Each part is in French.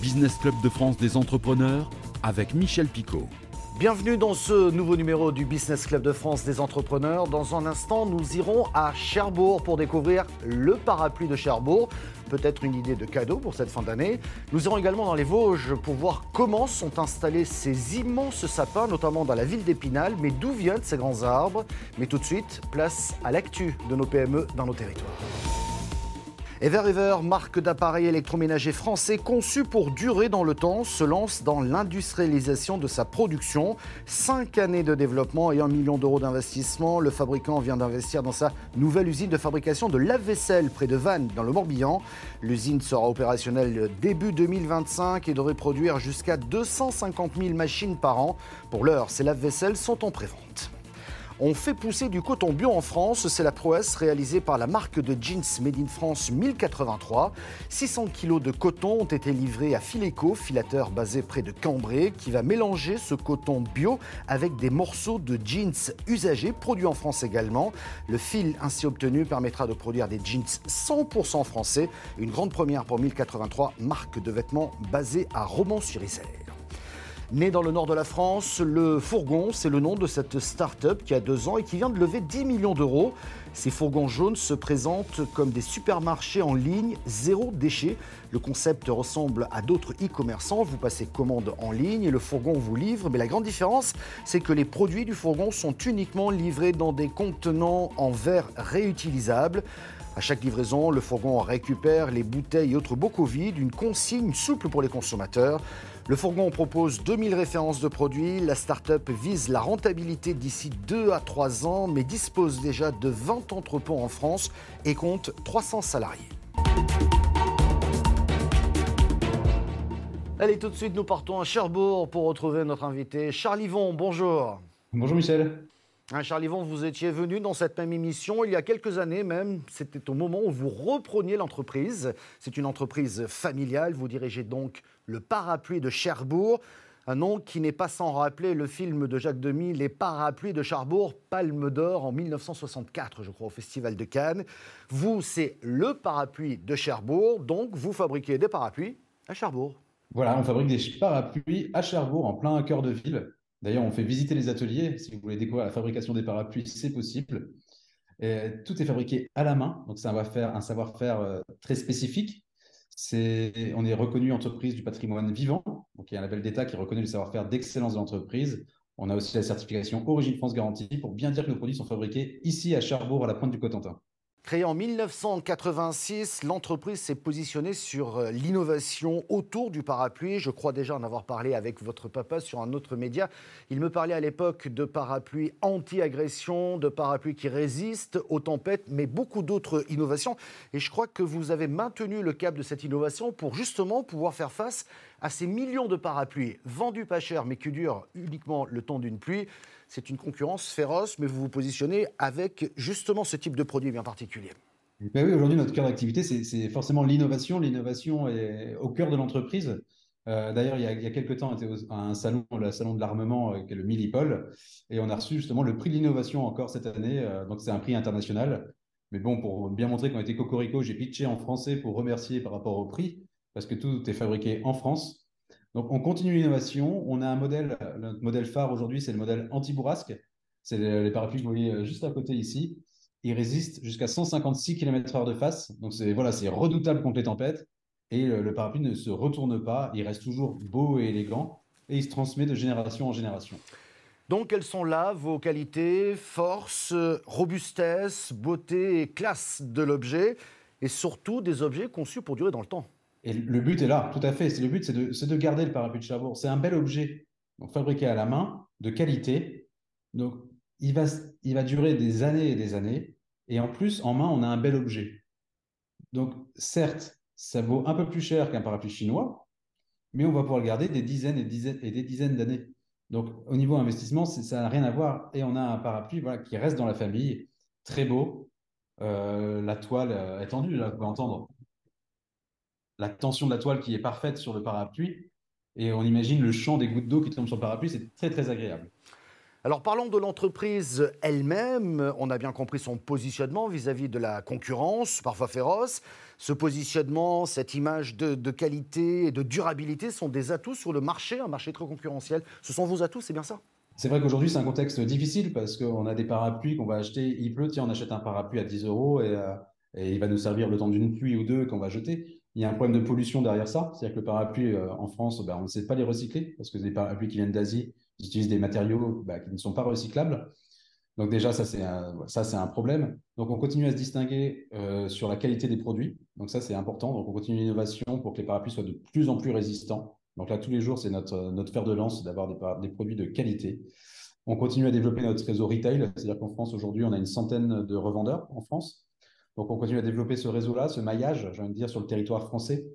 Business Club de France des entrepreneurs avec Michel Picot. Bienvenue dans ce nouveau numéro du Business Club de France des entrepreneurs. Dans un instant, nous irons à Cherbourg pour découvrir le parapluie de Cherbourg. Peut-être une idée de cadeau pour cette fin d'année. Nous irons également dans les Vosges pour voir comment sont installés ces immenses sapins, notamment dans la ville d'Épinal. Mais d'où viennent ces grands arbres? Mais tout de suite, place à l'actu de nos PME dans nos territoires. Ever marque d'appareils électroménagers français conçu pour durer dans le temps, se lance dans l'industrialisation de sa production. Cinq années de développement et un million d'euros d'investissement. Le fabricant vient d'investir dans sa nouvelle usine de fabrication de lave-vaisselle près de Vannes, dans le Morbihan. L'usine sera opérationnelle début 2025 et devrait produire jusqu'à 250 000 machines par an. Pour l'heure, ces lave-vaisselles sont en prévente. On fait pousser du coton bio en France. C'est la prouesse réalisée par la marque de jeans Made in France 1083. 600 kg de coton ont été livrés à Fileco, filateur basé près de Cambrai, qui va mélanger ce coton bio avec des morceaux de jeans usagés produits en France également. Le fil ainsi obtenu permettra de produire des jeans 100% français. Une grande première pour 1083, marque de vêtements basée à Romans-sur-Isère. Né dans le nord de la France, le Fourgon, c'est le nom de cette start-up qui a deux ans et qui vient de lever 10 millions d'euros. Ces fourgons jaunes se présentent comme des supermarchés en ligne, zéro déchet. Le concept ressemble à d'autres e-commerçants. Vous passez commande en ligne et le fourgon vous livre. Mais la grande différence, c'est que les produits du fourgon sont uniquement livrés dans des contenants en verre réutilisables. À chaque livraison, le fourgon récupère les bouteilles et autres bocaux vides, une consigne souple pour les consommateurs. Le fourgon propose 2000 références de produits. La start-up vise la rentabilité d'ici 2 à 3 ans, mais dispose déjà de 20 entrepôts en France et compte 300 salariés. Allez, tout de suite, nous partons à Cherbourg pour retrouver notre invité Charles Yvon. Bonjour. Bonjour Michel. Hein, Charles Yvon, vous étiez venu dans cette même émission il y a quelques années même. C'était au moment où vous repreniez l'entreprise. C'est une entreprise familiale. Vous dirigez donc le parapluie de Cherbourg. Un nom qui n'est pas sans rappeler le film de Jacques Demy, Les parapluies de Cherbourg, Palme d'Or en 1964, je crois, au Festival de Cannes. Vous, c'est le parapluie de Cherbourg, donc vous fabriquez des parapluies à Cherbourg. Voilà, on fabrique des parapluies à Cherbourg, en plein cœur de ville. D'ailleurs, on fait visiter les ateliers. Si vous voulez découvrir la fabrication des parapluies, c'est possible. Tout est fabriqué à la main, donc faire un savoir-faire euh, très spécifique on est reconnu entreprise du patrimoine vivant, donc il y a un label d'État qui reconnaît le savoir-faire d'excellence de l'entreprise. On a aussi la certification Origine France Garantie pour bien dire que nos produits sont fabriqués ici à Cherbourg, à la pointe du Cotentin. Créée en 1986, l'entreprise s'est positionnée sur euh, l'innovation autour du parapluie. Je crois déjà en avoir parlé avec votre papa sur un autre média. Il me parlait à l'époque de parapluies anti-agression, de parapluies qui résistent aux tempêtes, mais beaucoup d'autres innovations. Et je crois que vous avez maintenu le cap de cette innovation pour justement pouvoir faire face à ces millions de parapluies vendus pas cher, mais qui durent uniquement le temps d'une pluie c'est une concurrence féroce, mais vous vous positionnez avec justement ce type de produit bien particulier. Ben oui, aujourd'hui, notre cœur d'activité, c'est forcément l'innovation. L'innovation est au cœur de l'entreprise. Euh, d'ailleurs, il, y a quelques temps, on était à un salon, le salon de l'armement, euh, qui est le Millipol, et on a reçu justement le prix de l'innovation encore cette année. Euh, donc, c'est un prix international. Mais bon, pour bien montrer qu'on était cocorico, j'ai pitché en français pour remercier par rapport au prix, parce que tout est fabriqué en France. Donc, on continue l'innovation. On a un modèle, notre modèle phare aujourd'hui, c'est le modèle anti-bourrasque. C'est les, parapluies que vous voyez euh, juste à côté ici. Ils résistent jusqu'à 156 km/h de face. Donc, c'est redoutable contre les tempêtes. Et le, parapluie ne se retourne pas. Il reste toujours beau et élégant. Et il se transmet de génération en génération. Donc, quelles sont là vos qualités, force, robustesse, beauté et classe de l'objet? Et surtout des objets conçus pour durer dans le temps et le but est là, tout à fait. Le but, c'est de, garder le parapluie de Cherbourg. C'est un bel objet, fabriqué à la main, de qualité. Donc, il va, il va durer des années et des années. Et en plus, en main, on a un bel objet. Donc, certes, ça vaut un peu plus cher qu'un parapluie chinois, mais on va pouvoir le garder des dizaines et, dizaines et des dizaines d'années. Donc, au niveau investissement, ça n'a rien à voir. Et on a un parapluie voilà, qui reste dans la famille, très beau. Euh, la toile est tendue, là, vous pouvez entendre la tension de la toile qui est parfaite sur le parapluie. Et on imagine le chant des gouttes d'eau qui tombent sur le parapluie, c'est très très agréable. Alors parlons de l'entreprise elle-même. On a bien compris son positionnement vis-à-vis de la concurrence, parfois féroce. Ce positionnement, cette image de, de, qualité et de durabilité sont des atouts sur le marché, un marché très concurrentiel. Ce sont vos atouts, c'est bien ça? C'est vrai qu'aujourd'hui, c'est un contexte difficile parce qu'on a des parapluies qu'on va acheter, il pleut, tiens, on achète un parapluie à 10 euros et, euh, et il va nous servir le temps d'une pluie ou deux qu'on va jeter. Il y a un problème de pollution derrière ça, c'est-à-dire que le parapluie euh, en France, ben, on ne sait pas les recycler parce que les parapluies qui viennent d'Asie utilisent des matériaux ben, qui ne sont pas recyclables. Donc déjà, ça c'est un, problème. Donc on continue à se distinguer euh, sur la qualité des produits. Donc ça c'est important. Donc on continue l'innovation pour que les parapluies soient de plus en plus résistants. Donc là, tous les jours, c'est notre, notre fer de lance d'avoir des, produits de qualité. On continue à développer notre réseau retail, c'est-à-dire qu'en France, aujourd'hui, on a une centaine de revendeurs en France. Donc, on continue à développer ce réseau-là, ce maillage, j'ai envie de dire, sur le territoire français,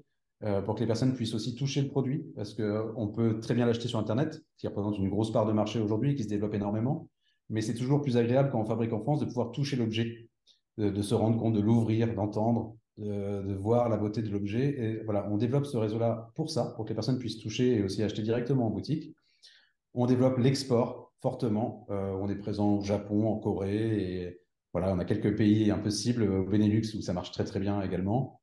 euh, pour que les personnes puissent aussi toucher le produit, parce qu'on peut très bien l'acheter sur Internet, qui représente une grosse part de marché aujourd'hui, qui se développe énormément. Mais c'est toujours plus agréable quand on fabrique en France de pouvoir toucher l'objet, de, de, se rendre compte, de l'ouvrir, d'entendre, de, voir la beauté de l'objet. Et voilà, on développe ce réseau-là pour ça, pour que les personnes puissent toucher et aussi acheter directement en boutique. On développe l'export fortement. Euh, on est présent au Japon, en Corée et voilà, on a quelques pays un peu cibles, au Benelux où ça marche très très bien également.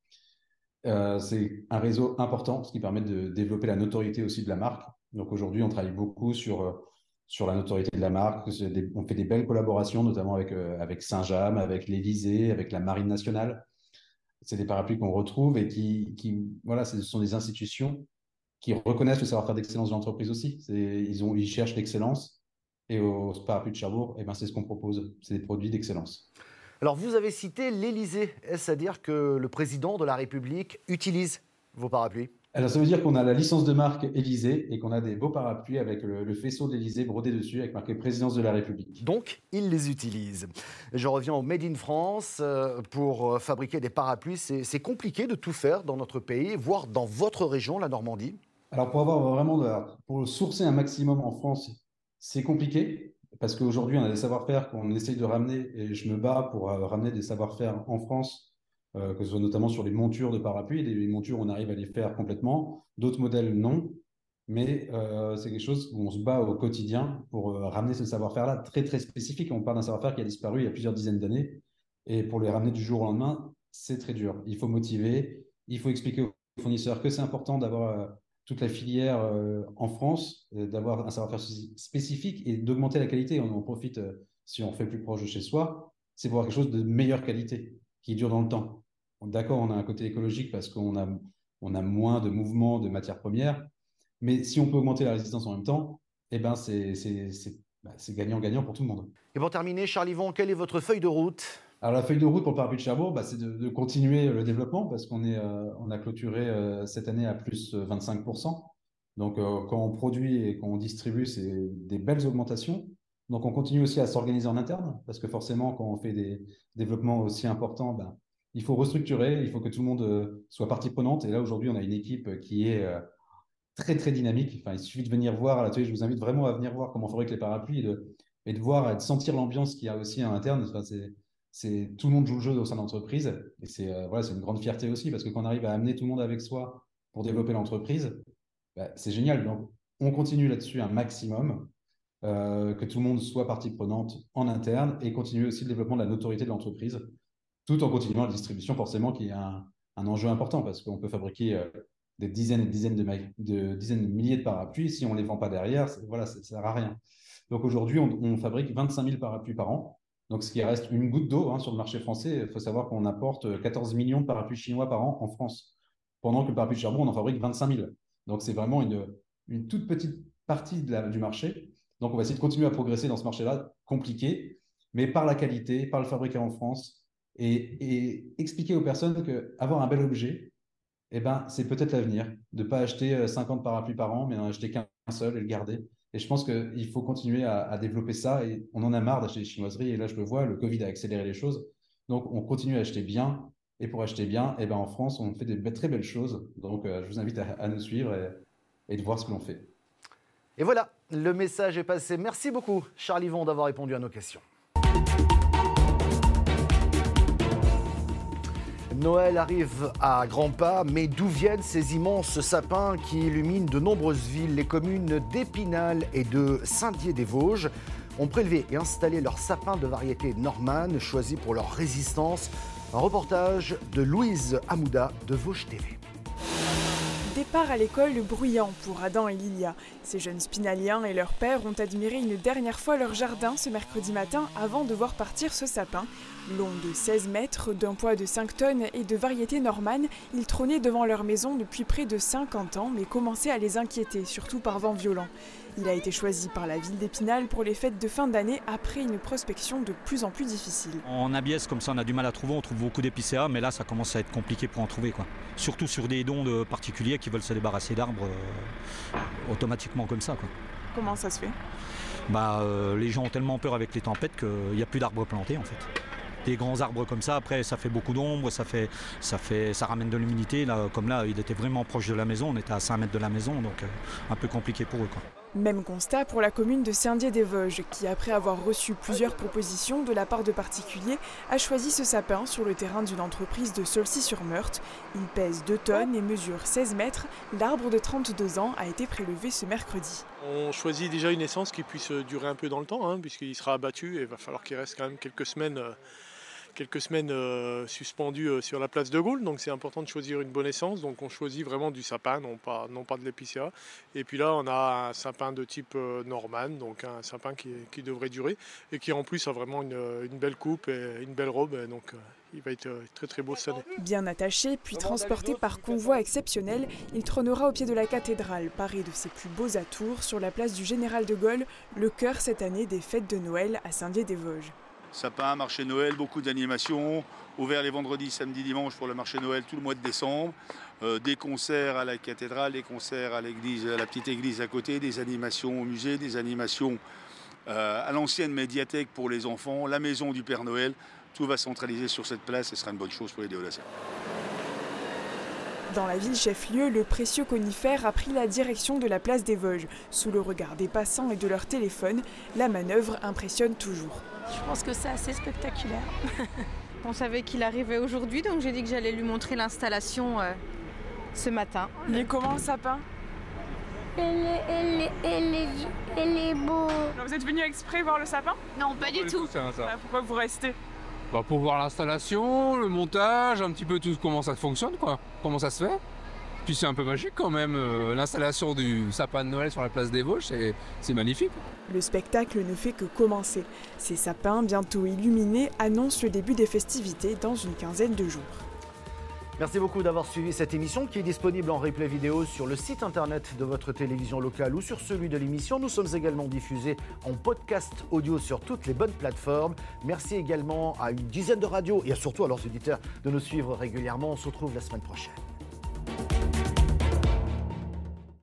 Euh, c'est un réseau important, ce qui permet de développer la notoriété aussi de la marque. Donc aujourd'hui, on travaille beaucoup sur euh, sur la notoriété de la marque. on fait des belles collaborations, notamment avec avec Saint-James, avec l'Élysée, avec la Marine nationale c'est des parapluies qu'on retrouve et qui, qui, voilà, ce sont des institutions qui reconnaissent le savoir-faire d'excellence de l'entreprise aussi. Ils, ont, ils cherchent l'excellence et au parapluie de Cherbourg, eh ben, c'est ce qu'on propose, c'est des produits d'excellence. Alors vous avez cité l'Élysée, est-ce à dire que le président de la République utilise vos parapluies? Alors, ça veut dire qu'on a la licence de marque Élysée et qu'on a des beaux parapluies avec le, faisceau d'Élysée brodé dessus avec marqué Présidence de la République. Donc, il les utilise. Je reviens au Made in France. Euh, pour euh, fabriquer des parapluies, c'est compliqué de tout faire dans notre pays, voire dans votre région, la Normandie? Alors, pour avoir vraiment, pour sourcer un maximum en France, c'est compliqué parce qu'aujourd'hui, on a des savoir-faire qu'on essaye de ramener et je me bats pour euh, ramener des savoir-faire en France euh, que ce soit notamment sur les montures de parapluies. Des montures, on arrive à les faire complètement. D'autres modèles, non. Mais euh, c'est quelque chose où on se bat au quotidien pour ramener ce savoir-faire-là très, très spécifique. On parle d'un savoir-faire qui a disparu il y a plusieurs dizaines d'années. Et pour les ramener du jour au lendemain, c'est très dur. Il faut motiver, il faut expliquer aux fournisseurs que c'est important d'avoir toute la filière en France, d'avoir un savoir-faire spécifique et d'augmenter la qualité. On en profite si on fait plus proche de chez soi, c'est pour avoir quelque chose de meilleure qualité qui dure dans le temps. D'accord, on a un côté écologique parce qu'on a, on a moins de mouvements de matières premières, mais si on peut augmenter la résistance en même temps, eh ben c'est bah, gagnant-gagnant pour tout le monde. Et pour terminer, Charles Yvon, quelle est votre feuille de route? Alors la feuille de route pour le parapluie de Cherbourg, bah, c'est de, continuer le développement parce qu'on est, euh, on a clôturé euh, cette année à plus 25%. Donc euh, quand on produit et qu'on distribue, c'est des belles augmentations. Donc on continue aussi à s'organiser en interne parce que forcément quand on fait des développements aussi importants, bah, il faut restructurer, il faut que tout le monde soit partie prenante. Et là, aujourd'hui, on a une équipe qui est très, très dynamique. Enfin, il suffit de venir voir à l'atelier. Je vous invite vraiment à venir voir comment on fabrique les parapluies et de, et de voir et de sentir l'ambiance qu'il y a aussi à l'interne. Enfin, c'est, tout le monde joue le jeu au sein de l'entreprise. Et c'est, euh, voilà, c'est une grande fierté aussi parce que quand on arrive à amener tout le monde avec soi pour développer l'entreprise, bah, c'est génial. Donc, on continue là-dessus un maximum. que tout le monde soit partie prenante en interne et continuer aussi le développement de la notoriété de l'entreprise tout en continuant la distribution, forcément, qui est un, enjeu important parce qu'on peut fabriquer euh, des dizaines et dizaines de, dizaines de milliers de parapluies. Si on ne les vend pas derrière, voilà, ça sert à rien. Donc aujourd'hui, on, fabrique 25 000 parapluies par an. Donc ce qui reste une goutte d'eau hein, sur le marché français. Il faut savoir qu'on apporte 14 millions de parapluies chinois par an en France, pendant que le parapluie de charbon, on en fabrique 25 000. Donc c'est vraiment une, toute petite partie du marché. Donc on va essayer de continuer à progresser dans ce marché-là, compliqué, mais par la qualité, par le fabriqué en France, et, expliquer aux personnes qu'avoir un bel objet, eh ben, c'est peut-être l'avenir. De ne pas acheter 50 euh, parapluies par an, mais en acheter qu'un seul et le garder. Et je pense qu'il faut continuer à, développer ça. Et on en a marre d'acheter des chinoiseries. Et là, je le vois, le Covid a accéléré les choses. Donc, on continue à acheter bien. Et pour acheter bien, eh ben, en France, on fait des très belles choses. Donc, euh, je vous invite à, nous suivre et, de voir ce que l'on fait. Et voilà, le message est passé. Merci beaucoup, Charles Yvon, d'avoir répondu à nos questions. Noël arrive à grands pas, mais d'où viennent ces immenses sapins qui illuminent de nombreuses villes, les communes d'Épinal et de Saint-Dié-des-Vosges? Ont prélevé et installé leurs sapins de variété Norman, choisis pour leur résistance. Un reportage de Louise Amouda de Vosges TV. Départ à l'école bruyant pour Adam et Lilia. Ces jeunes spinaliens et leur père ont admiré une dernière fois leur jardin ce mercredi matin avant de voir partir ce sapin. Long de 16 mètres, d'un poids de 5 tonnes et de variété normane, il trônait devant leur maison depuis près de 50 ans mais commençait à les inquiéter, surtout par vent violent. Il a été choisi par la ville d'Épinal pour les fêtes de fin d'année après une prospection de plus en plus difficile. En abiès, comme ça, on a du mal à trouver. On trouve beaucoup d'épicéas, mais là, ça commence à être compliqué pour en trouver. Quoi. Surtout sur des dons de particuliers qui veulent se débarrasser d'arbres euh, automatiquement comme ça. Quoi. Comment ça se fait? Bah, euh, Les gens ont tellement peur avec les tempêtes qu'il n'y a plus d'arbres plantés en fait des grands arbres comme ça. Après, ça fait beaucoup d'ombre, ça, fait, ça, fait, ça ramène de l'humidité. Là, comme là, il était vraiment proche de la maison, on était à 5 mètres de la maison, donc euh, un peu compliqué pour eux. Quoi. Même constat pour la commune de Saint-Dié-des-Vosges, qui, après avoir reçu plusieurs propositions de la part de particuliers, a choisi ce sapin sur le terrain d'une entreprise de Solcy-sur-Meurthe. Il pèse 2 tonnes et mesure 16 mètres. L'arbre de 32 ans a été prélevé ce mercredi. On choisit déjà une essence qui puisse durer un peu dans le temps, hein, puisqu'il sera abattu et il va falloir qu'il reste quand même quelques semaines. Euh, quelques semaines euh, suspendu euh, sur la place de Gaulle, donc c'est important de choisir une bonne essence. Donc on choisit vraiment du sapin, non pas, non pas de l'épicéa. Et puis là, on a un sapin de type euh, Norman, donc un sapin qui, qui, devrait durer et qui en plus a vraiment une, une belle coupe et une belle robe. Donc il va être très très beau cette année. Bien attaché, puis transporté par convoi exceptionnel, il trônera au pied de la cathédrale, paré de ses plus beaux atours, sur la place du Général de Gaulle, le cœur cette année des fêtes de Noël à Saint-Dié-des-Vosges sapin, marché Noël, beaucoup d'animations, ouvert les vendredis, samedi, dimanche pour le marché Noël tout le mois de décembre, euh, des concerts à la cathédrale, des concerts à l'église, à la petite église à côté, des animations au musée, des animations euh, à l'ancienne médiathèque pour les enfants, la maison du Père Noël. Tout va centraliser sur cette place et ce sera une bonne chose pour les déolaciens. Dans la ville chef-lieu, le précieux conifère a pris la direction de la place des Vosges. Sous le regard des passants et de leur téléphone, la manœuvre impressionne toujours. Je pense que c'est assez spectaculaire. On savait qu'il arrivait aujourd'hui, donc j'ai dit que j'allais lui montrer l'installation euh, ce matin. Il est comment le sapin? Elle est, elle, est, beau. vous êtes venu exprès voir le sapin? Non, pas du tout. Bah, pourquoi vous restez? Bah, Pour voir l'installation, le montage, un petit peu tout comment ça fonctionne, quoi. Comment ça se fait. Puis c'est un peu magique quand même, euh, l'installation du sapin de Noël sur la place des Vosges, c'est magnifique. Le spectacle ne fait que commencer. Ces sapins, bientôt illuminés, annoncent le début des festivités dans une quinzaine de jours. Merci beaucoup d'avoir suivi cette émission qui est disponible en replay vidéo sur le site internet de votre télévision locale ou sur celui de l'émission. Nous sommes également diffusés en podcast audio sur toutes les bonnes plateformes. Merci également à une dizaine de radios et surtout à leurs auditeurs de nous suivre régulièrement. On se retrouve la semaine prochaine.